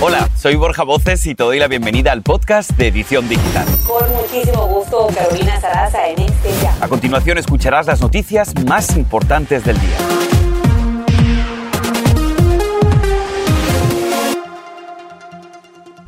Hola, soy Borja Voces y te doy la bienvenida al podcast de Edición Digital. Con muchísimo gusto, Carolina Sarasa en este ya. A continuación escucharás las noticias más importantes del día.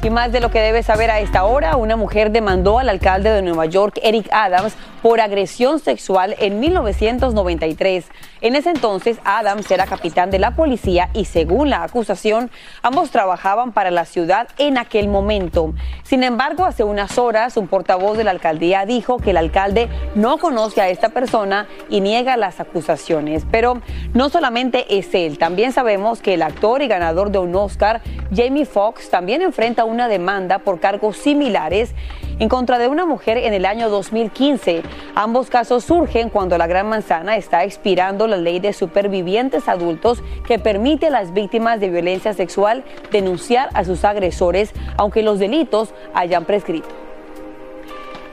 Y más de lo que debes saber a esta hora, una mujer demandó al alcalde de Nueva York, Eric Adams, por agresión sexual en 1993. En ese entonces, Adams era capitán de la policía y según la acusación, ambos trabajaban para la ciudad en aquel momento. Sin embargo, hace unas horas, un portavoz de la alcaldía dijo que el alcalde no conoce a esta persona y niega las acusaciones. Pero no solamente es él, también sabemos que el actor y ganador de un Oscar, Jamie Foxx, también enfrenta un una demanda por cargos similares en contra de una mujer en el año 2015. Ambos casos surgen cuando la Gran Manzana está expirando la ley de supervivientes adultos que permite a las víctimas de violencia sexual denunciar a sus agresores aunque los delitos hayan prescrito.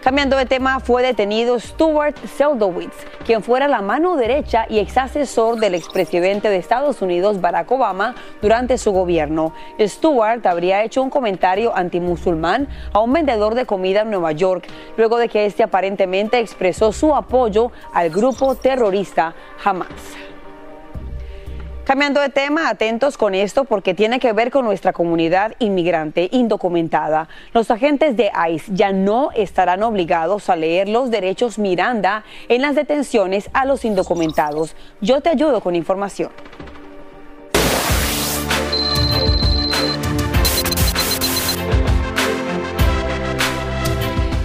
Cambiando de tema, fue detenido Stuart Seldowitz, quien fuera la mano derecha y ex asesor del expresidente de Estados Unidos Barack Obama durante su gobierno. Stuart habría hecho un comentario antimusulmán a un vendedor de comida en Nueva York, luego de que este aparentemente expresó su apoyo al grupo terrorista Hamas. Cambiando de tema, atentos con esto porque tiene que ver con nuestra comunidad inmigrante indocumentada. Los agentes de ICE ya no estarán obligados a leer los derechos Miranda en las detenciones a los indocumentados. Yo te ayudo con información.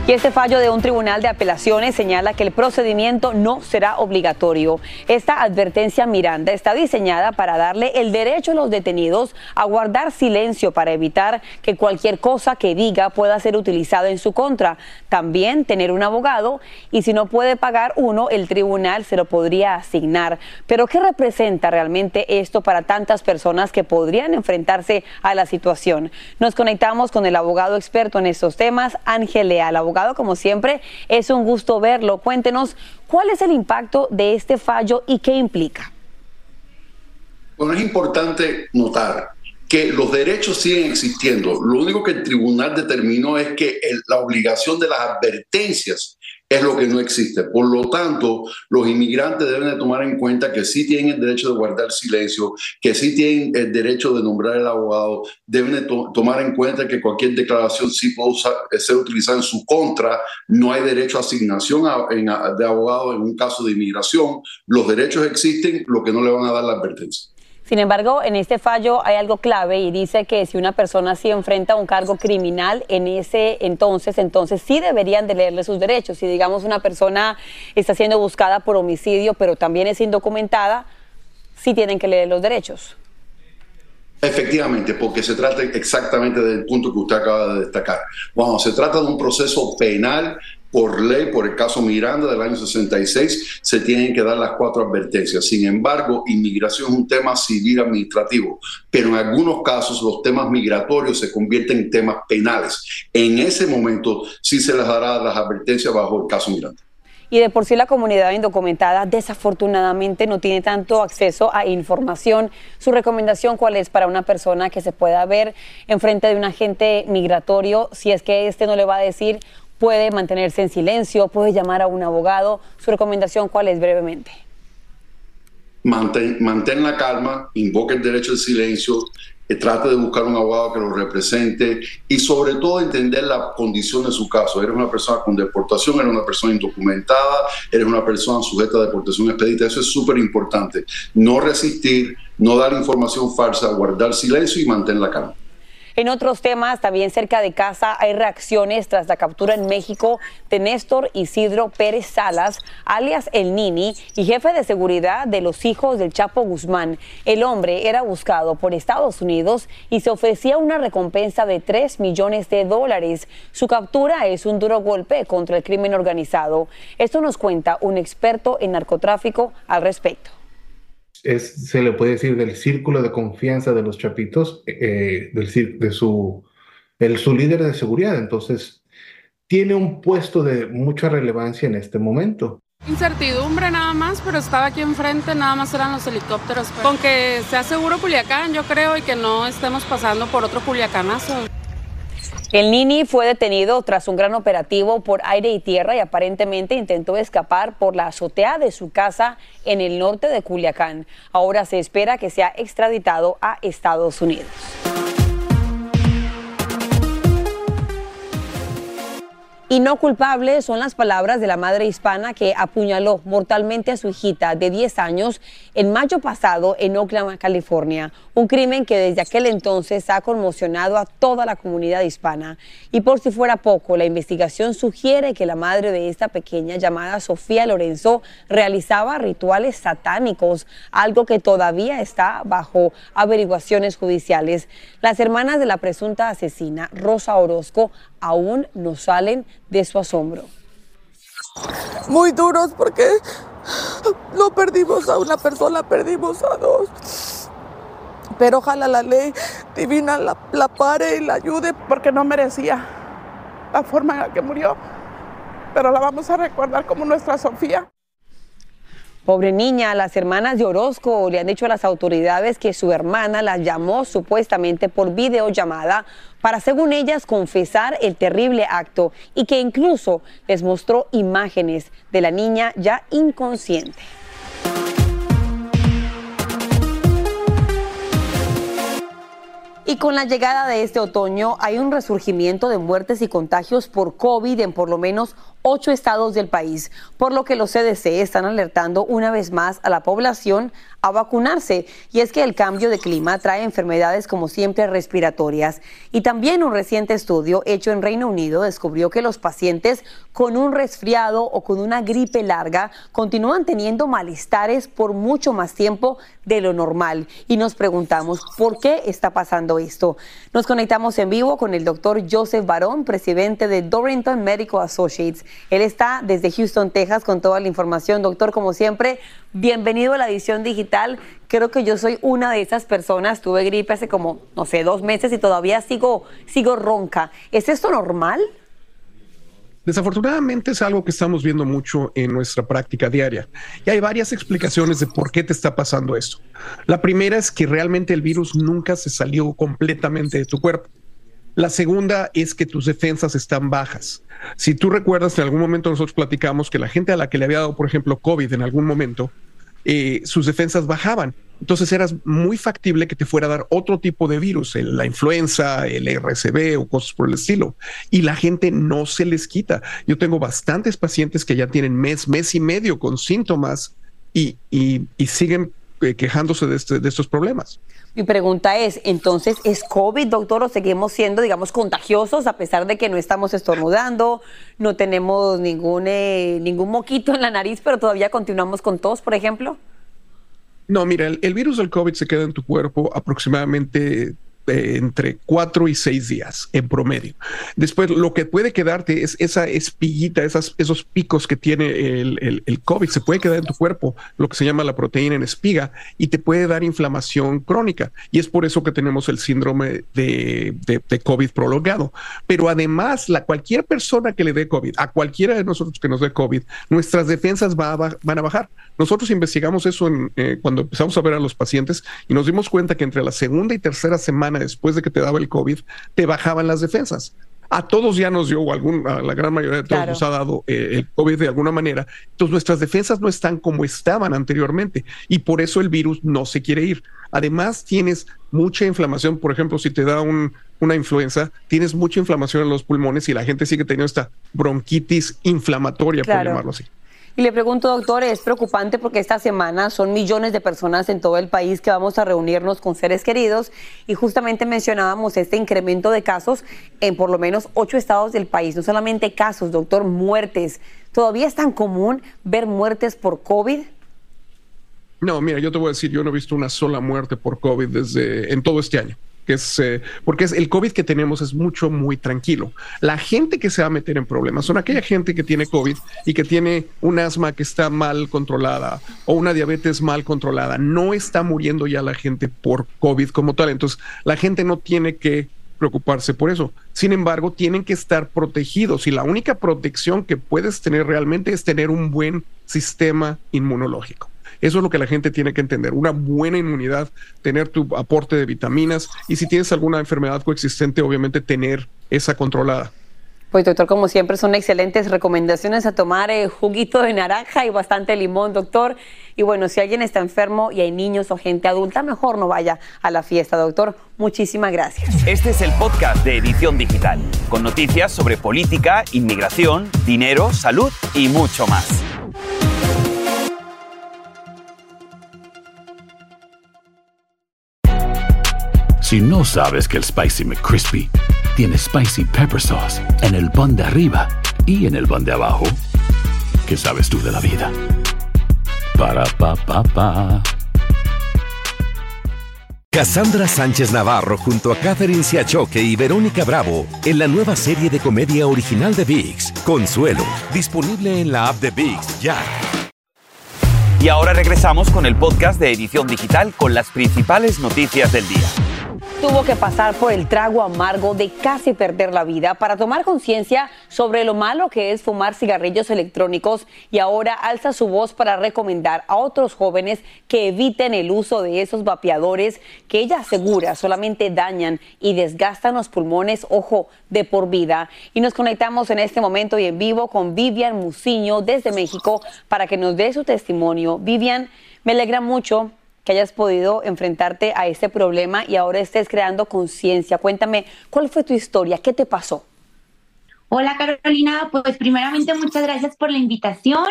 Y este fallo de un tribunal de apelaciones señala que el procedimiento no será obligatorio. Esta advertencia Miranda está diseñada para darle el derecho a los detenidos a guardar silencio para evitar que cualquier cosa que diga pueda ser utilizada en su contra. También tener un abogado y si no puede pagar uno, el tribunal se lo podría asignar. Pero ¿qué representa realmente esto para tantas personas que podrían enfrentarse a la situación? Nos conectamos con el abogado experto en estos temas, Ángel Leal, abogado como siempre, es un gusto verlo. Cuéntenos cuál es el impacto de este fallo y qué implica. Bueno, es importante notar que los derechos siguen existiendo. Lo único que el tribunal determinó es que la obligación de las advertencias es lo que no existe. Por lo tanto, los inmigrantes deben de tomar en cuenta que sí tienen el derecho de guardar silencio, que sí tienen el derecho de nombrar el abogado, deben de tomar en cuenta que cualquier declaración sí puede ser utilizada en su contra, no hay derecho a asignación de abogado en un caso de inmigración, los derechos existen, lo que no le van a dar la advertencia. Sin embargo, en este fallo hay algo clave y dice que si una persona sí enfrenta un cargo criminal en ese entonces, entonces sí deberían de leerle sus derechos. Si digamos una persona está siendo buscada por homicidio, pero también es indocumentada, sí tienen que leer los derechos. Efectivamente, porque se trata exactamente del punto que usted acaba de destacar. Bueno, se trata de un proceso penal por ley, por el caso Miranda del año 66, se tienen que dar las cuatro advertencias. Sin embargo, inmigración es un tema civil administrativo, pero en algunos casos los temas migratorios se convierten en temas penales. En ese momento sí se les dará las advertencias bajo el caso Miranda. Y de por sí la comunidad indocumentada desafortunadamente no tiene tanto acceso a información. ¿Su recomendación cuál es para una persona que se pueda ver enfrente de un agente migratorio si es que este no le va a decir puede mantenerse en silencio, puede llamar a un abogado. ¿Su recomendación cuál es brevemente? Mantén, la calma, invoque el derecho al silencio, eh, trate de buscar un abogado que lo represente y sobre todo entender la condición de su caso. Eres una persona con deportación, eres una persona indocumentada, eres una persona sujeta a deportación expedita. Eso es súper importante. No resistir, no dar información falsa, guardar silencio y mantener la calma. En otros temas, también cerca de casa hay reacciones tras la captura en México de Néstor Isidro Pérez Salas, alias El Nini, y jefe de seguridad de los hijos del Chapo Guzmán. El hombre era buscado por Estados Unidos y se ofrecía una recompensa de 3 millones de dólares. Su captura es un duro golpe contra el crimen organizado. Esto nos cuenta un experto en narcotráfico al respecto es, se le puede decir del círculo de confianza de los chapitos, eh, del, de su, el, su líder de seguridad. Entonces, tiene un puesto de mucha relevancia en este momento. Incertidumbre nada más, pero estaba aquí enfrente, nada más eran los helicópteros. Con que sea seguro Culiacán, yo creo, y que no estemos pasando por otro Culiacanazo. El Nini fue detenido tras un gran operativo por aire y tierra y aparentemente intentó escapar por la azotea de su casa en el norte de Culiacán. Ahora se espera que sea extraditado a Estados Unidos. Y no culpable son las palabras de la madre hispana que apuñaló mortalmente a su hijita de 10 años en mayo pasado en Oakland, California. Un crimen que desde aquel entonces ha conmocionado a toda la comunidad hispana. Y por si fuera poco, la investigación sugiere que la madre de esta pequeña llamada Sofía Lorenzo realizaba rituales satánicos, algo que todavía está bajo averiguaciones judiciales. Las hermanas de la presunta asesina, Rosa Orozco, aún no salen de su asombro. Muy duros porque no perdimos a una persona, perdimos a dos. Pero ojalá la ley divina la, la pare y la ayude porque no merecía la forma en la que murió. Pero la vamos a recordar como nuestra Sofía. Pobre niña, las hermanas de Orozco le han dicho a las autoridades que su hermana la llamó supuestamente por videollamada para, según ellas, confesar el terrible acto y que incluso les mostró imágenes de la niña ya inconsciente. Y con la llegada de este otoño hay un resurgimiento de muertes y contagios por COVID en por lo menos ocho estados del país, por lo que los CDC están alertando una vez más a la población a vacunarse. Y es que el cambio de clima trae enfermedades como siempre respiratorias. Y también un reciente estudio hecho en Reino Unido descubrió que los pacientes con un resfriado o con una gripe larga continúan teniendo malestares por mucho más tiempo de lo normal. Y nos preguntamos, ¿por qué está pasando esto? Nos conectamos en vivo con el doctor Joseph Barón, presidente de Dorrington Medical Associates. Él está desde Houston, Texas, con toda la información. Doctor, como siempre, bienvenido a la edición digital. Creo que yo soy una de esas personas. Tuve gripe hace como, no sé, dos meses y todavía sigo, sigo ronca. ¿Es esto normal? Desafortunadamente es algo que estamos viendo mucho en nuestra práctica diaria y hay varias explicaciones de por qué te está pasando esto. La primera es que realmente el virus nunca se salió completamente de tu cuerpo. La segunda es que tus defensas están bajas. Si tú recuerdas, en algún momento nosotros platicamos que la gente a la que le había dado, por ejemplo, COVID en algún momento, eh, sus defensas bajaban. Entonces era muy factible que te fuera a dar otro tipo de virus, la influenza, el RCB o cosas por el estilo. Y la gente no se les quita. Yo tengo bastantes pacientes que ya tienen mes, mes y medio con síntomas y, siguen eh, quejándose este, de estos problemas. Mi pregunta es, entonces, ¿es COVID, doctor, o seguimos siendo, digamos, contagiosos a pesar de que no estamos estornudando, no tenemos ningún, eh, ningún moquito en la nariz, pero todavía continuamos con tos, por ejemplo? No, mira, el, virus del COVID se queda en tu cuerpo aproximadamente entre cuatro y seis días en promedio. Después, lo que puede quedarte es esa espiguita, esos picos que tiene el, COVID, se puede quedar en tu cuerpo, lo que se llama la proteína en espiga, y te puede dar inflamación crónica. Y es por eso que tenemos el síndrome de, COVID prolongado. Pero además, la, cualquier persona que le dé COVID, a cualquiera de nosotros que nos dé COVID, nuestras defensas va van a bajar. Nosotros investigamos eso en, eh, cuando empezamos a ver a los pacientes y nos dimos cuenta que entre la segunda y tercera semana después de que te daba el COVID, te bajaban las defensas. A todos ya nos dio, o algún, a la gran mayoría de todos nos ha dado eh, el COVID de alguna manera. Entonces nuestras defensas no están como estaban anteriormente y por eso el virus no se quiere ir. Además tienes mucha inflamación, por ejemplo, si te da una influenza, tienes mucha inflamación en los pulmones y la gente sigue teniendo esta bronquitis inflamatoria, por llamarlo así. Y le pregunto, doctor, es preocupante porque esta semana son millones de personas en todo el país que vamos a reunirnos con seres queridos y justamente mencionábamos este incremento de casos en por lo menos ocho estados del país. No solamente casos, doctor, muertes. ¿Todavía es tan común ver muertes por COVID? No, mira, yo te voy a decir, yo no he visto una sola muerte por COVID desde en todo este año es eh, porque es el COVID que tenemos es mucho, muy tranquilo. La gente que se va a meter en problemas son aquella gente que tiene COVID y que tiene un asma que está mal controlada o una diabetes mal controlada. No está muriendo ya la gente por COVID como tal. Entonces, la gente no tiene que preocuparse por eso. Sin embargo, tienen que estar protegidos y la única protección que puedes tener realmente es tener un buen sistema inmunológico. Eso es lo que la gente tiene que entender. Una buena inmunidad, tener tu aporte de vitaminas y si tienes alguna enfermedad coexistente, obviamente tener esa controlada. Pues doctor, como siempre son excelentes recomendaciones a tomar eh, juguito de naranja y bastante limón, doctor. Y bueno, si alguien está enfermo y hay niños o gente adulta, mejor no vaya a la fiesta, doctor. Muchísimas gracias. Este es el podcast de Edición Digital, con noticias sobre política, inmigración, dinero, salud y mucho más. Si no sabes que el Spicy McCrispy tiene Spicy Pepper Sauce en el pan de arriba y en el pan de abajo, ¿qué sabes tú de la vida? Para, pa, pa, pa. Cassandra Sánchez Navarro junto a Catherine Siachoque y Verónica Bravo en la nueva serie de comedia original de VIX, Consuelo, disponible en la app de VIX ya. Y ahora regresamos con el podcast de Edición Digital con las principales noticias del día tuvo que pasar por el trago amargo de casi perder la vida para tomar conciencia sobre lo malo que es fumar cigarrillos electrónicos y ahora alza su voz para recomendar a otros jóvenes que eviten el uso de esos vapeadores que ella asegura solamente dañan y desgastan los pulmones, ojo, de por vida. Y nos conectamos en este momento y en vivo con Vivian Muciño desde México para que nos dé su testimonio. Vivian, me alegra mucho que hayas podido enfrentarte a este problema y ahora estés creando conciencia. Cuéntame, ¿cuál fue tu historia? ¿Qué te pasó? Hola Carolina, pues primeramente muchas gracias por la invitación.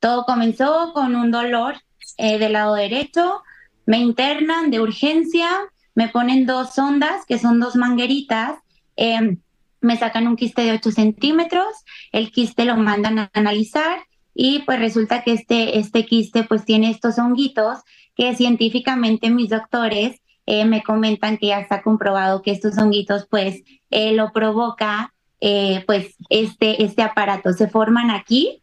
Todo comenzó con un dolor eh, del lado derecho, me internan de urgencia, me ponen dos sondas, que son dos mangueritas, em, me sacan un quiste de 8 centímetros, el quiste lo mandan a analizar y pues resulta que este, este quiste pues tiene estos honguitos que científicamente mis doctores eh, me comentan que ya está comprobado que estos honguitos pues eh, lo provoca eh, pues este, este aparato. Se forman aquí,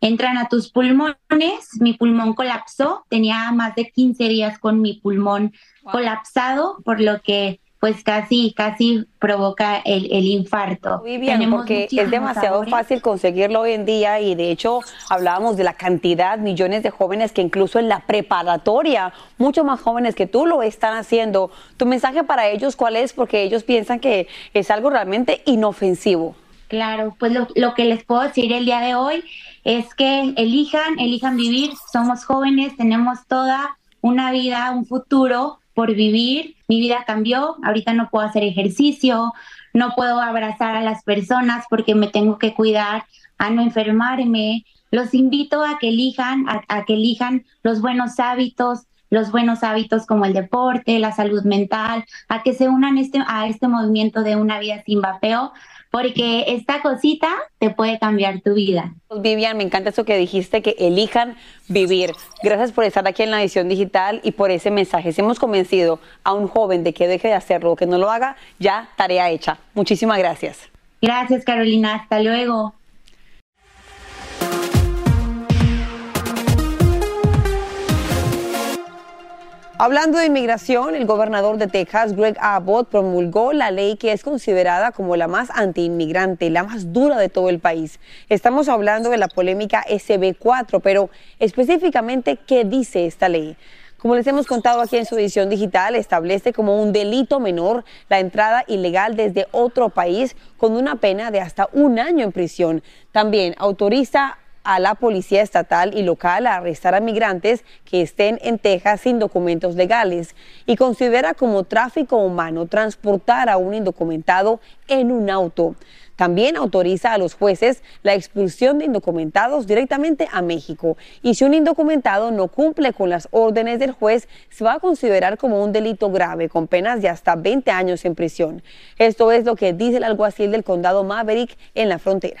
entran a tus pulmones, mi pulmón colapsó, tenía más de 15 días con mi pulmón colapsado, por lo que pues casi, casi provoca el, el infarto. Muy bien, porque es demasiado fácil conseguirlo hoy en día y de hecho hablábamos de la cantidad, millones de jóvenes que incluso en la preparatoria, mucho más jóvenes que tú lo están haciendo. ¿Tu mensaje para ellos cuál es? Porque ellos piensan que es algo realmente inofensivo. Claro, pues lo, lo que les puedo decir el día de hoy es que elijan, elijan vivir, somos jóvenes, tenemos toda una vida, un futuro por vivir. Mi vida cambió, ahorita no puedo hacer ejercicio, no puedo abrazar a las personas porque me tengo que cuidar a no enfermarme. Los invito a que elijan, a, que elijan los buenos hábitos, los buenos hábitos como el deporte, la salud mental, a que se unan este, a este movimiento de una vida sin vapeo, porque esta cosita te puede cambiar tu vida. Vivian, me encanta eso que dijiste, que elijan vivir. Gracias por estar aquí en la edición digital y por ese mensaje. Si hemos convencido a un joven de que deje de hacerlo, que no lo haga, ya tarea hecha. Muchísimas gracias. Gracias, Carolina. Hasta luego. Hablando de inmigración, el gobernador de Texas, Greg Abbott, promulgó la ley que es considerada como la más antiinmigrante, la más dura de todo el país. Estamos hablando de la polémica SB4, pero específicamente, ¿qué dice esta ley? Como les hemos contado aquí en su edición digital, establece como un delito menor la entrada ilegal desde otro país con una pena de hasta un año en prisión. También autoriza a la policía estatal y local a arrestar a migrantes que estén en Texas sin documentos legales y considera como tráfico humano transportar a un indocumentado en un auto. También autoriza a los jueces la expulsión de indocumentados directamente a México. Y si un indocumentado no cumple con las órdenes del juez, se va a considerar como un delito grave con penas de hasta 20 años en prisión. Esto es lo que dice el alguacil del condado Maverick en la frontera.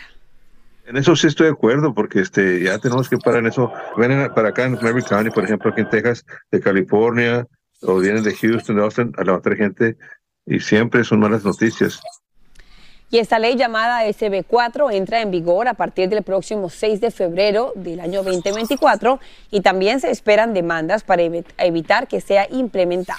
En eso sí estoy de acuerdo, porque este, ya tenemos que parar en eso. Vienen para acá en Maverick County, por ejemplo, aquí en Texas, de California, o vienen de Houston, de Austin, a levantar gente, y siempre son malas noticias. Y esta ley llamada SB4 entra en vigor a partir del próximo 6 de febrero del año 2024 y también se esperan demandas para evitar que sea implementada.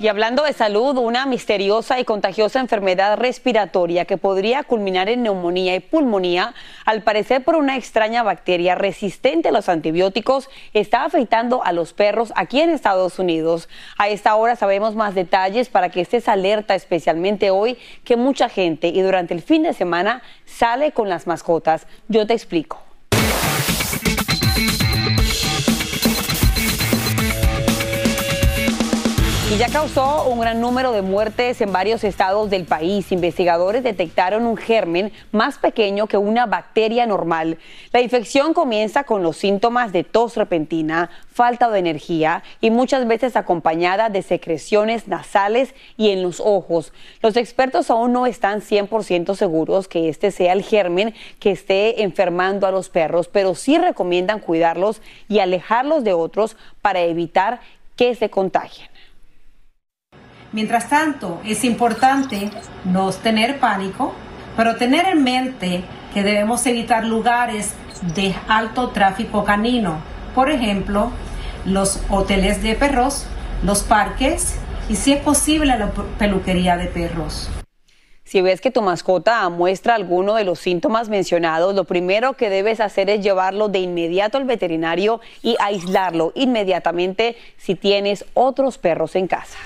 Y hablando de salud, una misteriosa y contagiosa enfermedad respiratoria que podría culminar en neumonía y pulmonía, al parecer por una extraña bacteria resistente a los antibióticos, está afectando a los perros aquí en Estados Unidos. A esta hora sabemos más detalles para que estés alerta, especialmente hoy que mucha gente y durante el fin de semana sale con las mascotas. Yo te explico. Y ya causó un gran número de muertes en varios estados del país. Investigadores detectaron un germen más pequeño que una bacteria normal. La infección comienza con los síntomas de tos repentina, falta de energía y muchas veces acompañada de secreciones nasales y en los ojos. Los expertos aún no están 100% seguros que este sea el germen que esté enfermando a los perros, pero sí recomiendan cuidarlos y alejarlos de otros para evitar que se contagien. Mientras tanto, es importante no tener pánico, pero tener en mente que debemos evitar lugares de alto tráfico canino, por ejemplo, los hoteles de perros, los parques y si es posible la peluquería de perros. Si ves que tu mascota muestra alguno de los síntomas mencionados, lo primero que debes hacer es llevarlo de inmediato al veterinario y aislarlo inmediatamente si tienes otros perros en casa.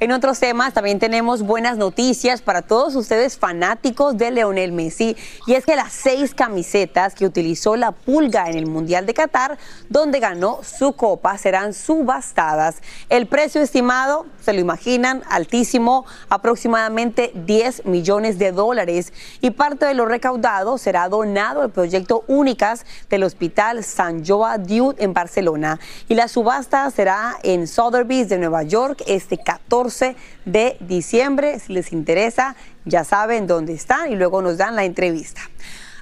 En otros temas también tenemos buenas noticias para todos ustedes fanáticos de Leonel Messi. Y es que las seis camisetas que utilizó la pulga en el Mundial de Qatar, donde ganó su copa, serán subastadas. El precio estimado, se lo imaginan, altísimo, aproximadamente 10 millones de dólares. Y parte de lo recaudado será donado al proyecto Únicas del Hospital San Joa Diud en Barcelona. Y la subasta será en Sotheby's de Nueva York este 14 de diciembre. Si les interesa, ya saben dónde están y luego nos dan la entrevista.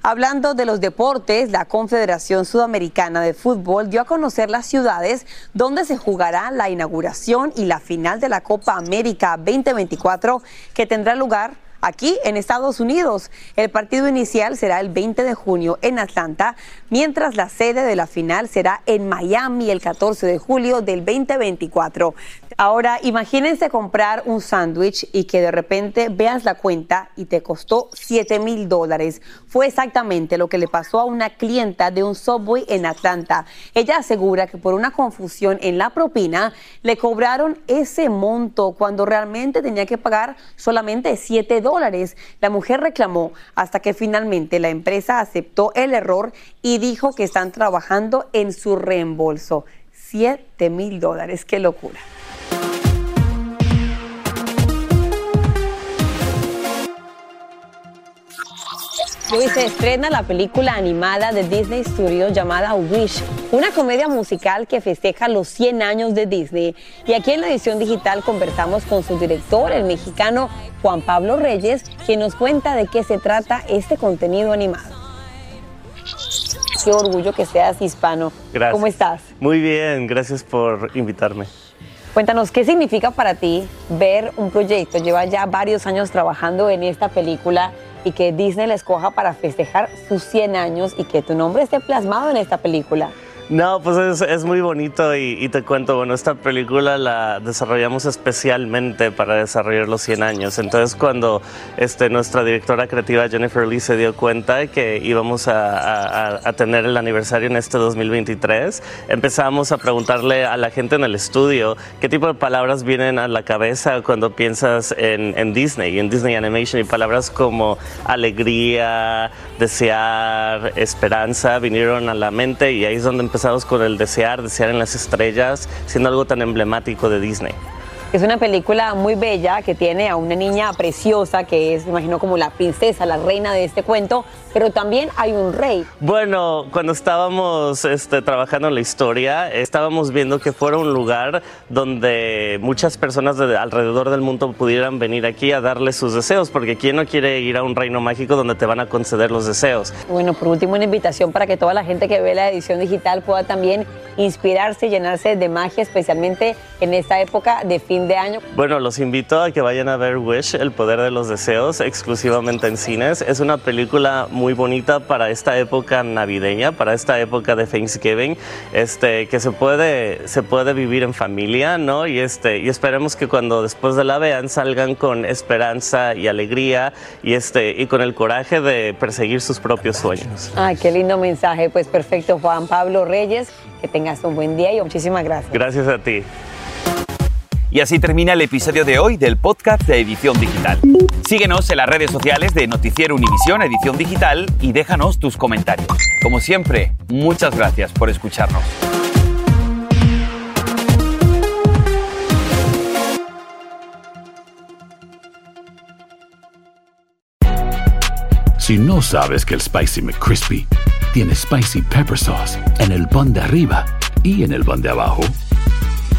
Hablando de los deportes, la Confederación Sudamericana de Fútbol dio a conocer las ciudades donde se jugará la inauguración y la final de la Copa América 2024 que tendrá lugar aquí en Estados Unidos. El partido inicial será el 20 de junio en Atlanta, mientras la sede de la final será en Miami el 14 de julio del 2024. Ahora, imagínense comprar un sándwich y que de repente veas la cuenta y te costó 7 mil dólares. Fue exactamente lo que le pasó a una clienta de un Subway en Atlanta. Ella asegura que por una confusión en la propina le cobraron ese monto cuando realmente tenía que pagar solamente 7 dólares. La mujer reclamó hasta que finalmente la empresa aceptó el error y dijo que están trabajando en su reembolso. 7 mil dólares, qué locura. Hoy se estrena la película animada de Disney Studios llamada Wish, una comedia musical que festeja los 100 años de Disney. Y aquí en la edición digital conversamos con su director, el mexicano Juan Pablo Reyes, quien nos cuenta de qué se trata este contenido animado. Qué orgullo que seas hispano. Gracias. ¿Cómo estás? Muy bien, gracias por invitarme. Cuéntanos, ¿qué significa para ti ver un proyecto? Lleva ya varios años trabajando en esta película y que Disney la escoja para festejar sus 100 años y que tu nombre esté plasmado en esta película. No, pues es, muy bonito y, te cuento, bueno, esta película la desarrollamos especialmente para desarrollar los 100 años. Entonces cuando este, nuestra directora creativa Jennifer Lee se dio cuenta que íbamos a, tener el aniversario en este 2023, empezamos a preguntarle a la gente en el estudio qué tipo de palabras vienen a la cabeza cuando piensas en, en Disney, en Disney Animation y palabras como alegría, desear, esperanza vinieron a la mente y ahí es donde empezamos con el desear, desear en las estrellas, siendo algo tan emblemático de Disney. Es una película muy bella que tiene a una niña preciosa que es, me imagino, como la princesa, la reina de este cuento, pero también hay un rey. Bueno, cuando estábamos este, trabajando en la historia, estábamos viendo que fuera un lugar donde muchas personas de alrededor del mundo pudieran venir aquí a darle sus deseos, porque ¿quién no quiere ir a un reino mágico donde te van a conceder los deseos? Bueno, por último, una invitación para que toda la gente que ve la edición digital pueda también inspirarse y llenarse de magia, especialmente en esta época de fin de año. Bueno, los invito a que vayan a ver Wish, El Poder de los Deseos, exclusivamente en cines. Es una película muy bonita para esta época navideña, para esta época de Thanksgiving, este, que se puede, se puede vivir en familia, ¿no? Y, este, y esperemos que cuando después de la vean salgan con esperanza y alegría y, este, y con el coraje de perseguir sus propios sueños. Ay, qué lindo mensaje. Pues perfecto, Juan Pablo Reyes. Que tengas un buen día y muchísimas gracias. Gracias a ti. Y así termina el episodio de hoy del podcast de Edición Digital. Síguenos en las redes sociales de Noticiero Univisión Edición Digital y déjanos tus comentarios. Como siempre, muchas gracias por escucharnos. Si no sabes que el Spicy McCrispy tiene Spicy Pepper Sauce en el pan de arriba y en el pan de abajo,